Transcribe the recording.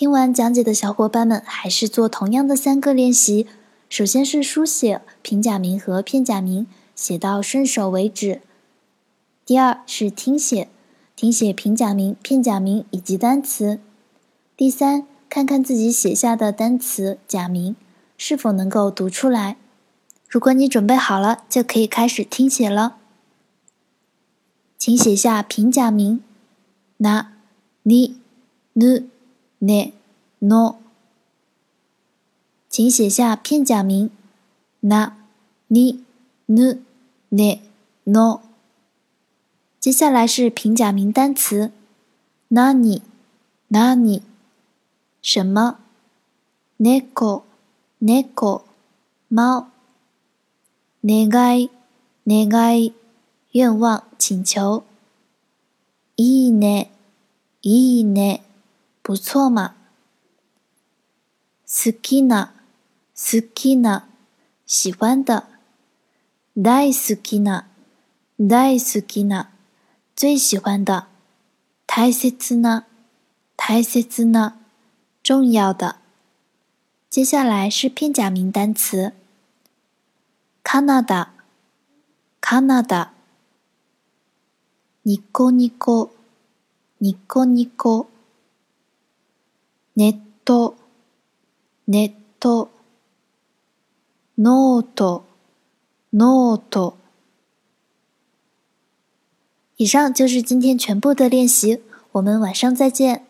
听完讲解的小伙伴们，还是做同样的三个练习。首先是书写平假名和片假名，写到顺手为止。第二是听写，听写平假名、片假名以及单词。第三，看看自己写下的单词、假名是否能够读出来。如果你准备好了，就可以开始听写了。请写下平假名：な、に、ぬ、 ね、の。请写下片假名：な、に、ぬ、ね、の。接下来是平假名单词：なに、なに、什么？ねこ、ねこ、猫。願い、願い、愿望、请求。いいね、いいね、 不错嘛。好きな、好きな、喜欢的。大好きな、大好きな、最喜欢的。大切な、大切な、重要的。接下来是片假名单词。カナダ、カナダ。ニコニコ、ニコニコ。 ネット、ネット。ノート、ノート。以上就是今天全部的练习，我们晚上再见。